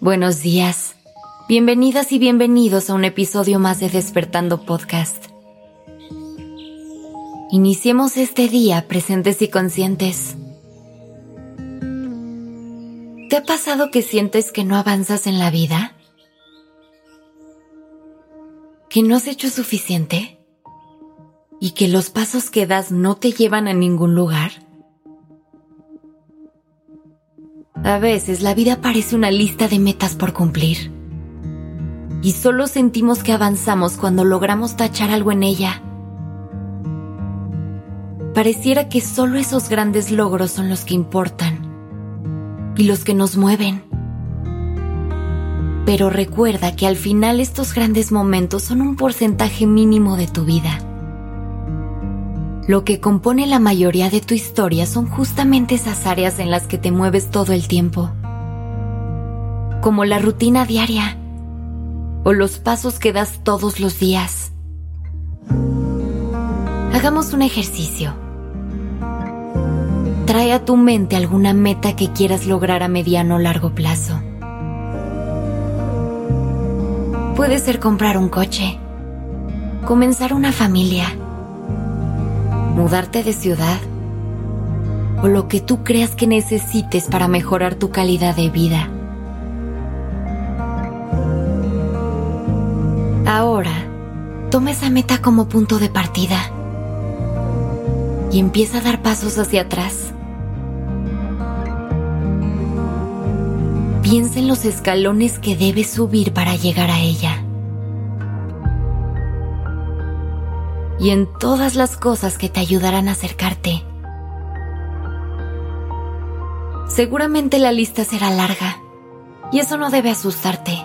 Buenos días. Bienvenidas y bienvenidos a un episodio más de Despertando Podcast. Iniciemos este día presentes y conscientes. ¿Te ha pasado que sientes que no avanzas en la vida? ¿Que no has hecho suficiente? ¿Y que los pasos que das no te llevan a ningún lugar? A veces la vida parece una lista de metas por cumplir. Y solo sentimos que avanzamos cuando logramos tachar algo en ella. Pareciera que solo esos grandes logros son los que importan y los que nos mueven. Pero recuerda que al final estos grandes momentos son un porcentaje mínimo de tu vida. Lo que compone la mayoría de tu historia son justamente esas áreas en las que te mueves todo el tiempo, como la rutina diaria o los pasos que das todos los días. Hagamos un ejercicio. Trae a tu mente alguna meta que quieras lograr a mediano o largo plazo. Puede ser comprar un coche, comenzar una familia, mudarte de ciudad o lo que tú creas que necesites para mejorar tu calidad de vida. Ahora, toma esa meta como punto de partida y empieza a dar pasos hacia atrás. Piensa en los escalones que debes subir para llegar a ella. Y en todas las cosas que te ayudarán a acercarte. Seguramente la lista será larga y eso no debe asustarte.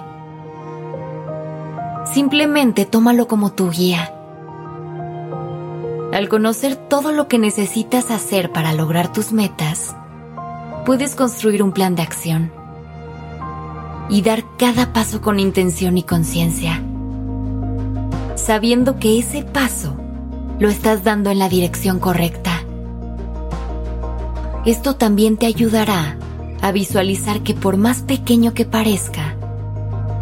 Simplemente tómalo como tu guía. Al conocer todo lo que necesitas hacer para lograr tus metas, puedes construir un plan de acción y dar cada paso con intención y conciencia sabiendo que ese paso lo estás dando en la dirección correcta. Esto también te ayudará a visualizar que por más pequeño que parezca,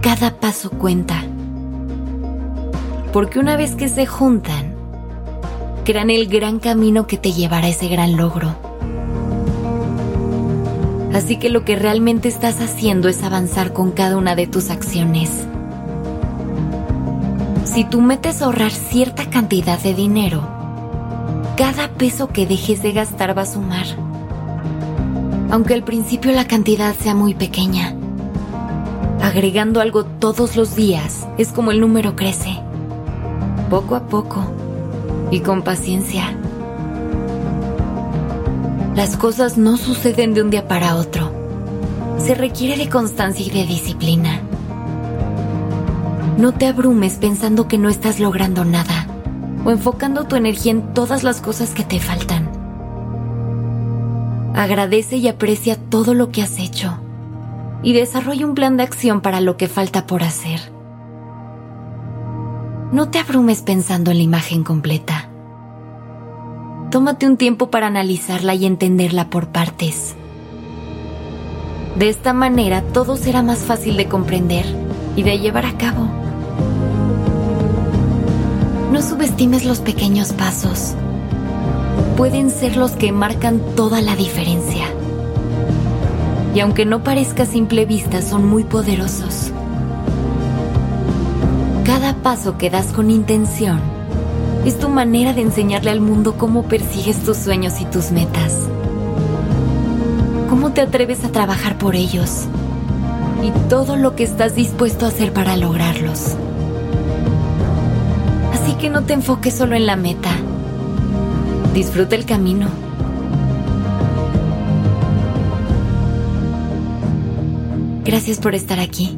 cada paso cuenta. Porque una vez que se juntan, crean el gran camino que te llevará a ese gran logro. Así que lo que realmente estás haciendo es avanzar con cada una de tus acciones. Si tú metes ahorrar cierta cantidad de dinero, cada peso que dejes de gastar va a sumar. Aunque al principio la cantidad sea muy pequeña. Agregando algo todos los días es como el número crece. Poco a poco y con paciencia. Las cosas no suceden de un día para otro. Se requiere de constancia y de disciplina. No te abrumes pensando que no estás logrando nada o enfocando tu energía en todas las cosas que te faltan. Agradece y aprecia todo lo que has hecho y desarrolla un plan de acción para lo que falta por hacer. No te abrumes pensando en la imagen completa. Tómate un tiempo para analizarla y entenderla por partes. De esta manera todo será más fácil de comprender y de llevar a cabo. No subestimes los pequeños pasos. Pueden ser los que marcan toda la diferencia. Y aunque no parezca a simple vista, son muy poderosos. Cada paso que das con intención es tu manera de enseñarle al mundo cómo persigues tus sueños y tus metas. Cómo te atreves a trabajar por ellos. Y todo lo que estás dispuesto a hacer para lograrlos. Que no te enfoques solo en la meta. Disfruta el camino. Gracias por estar aquí.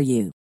for you.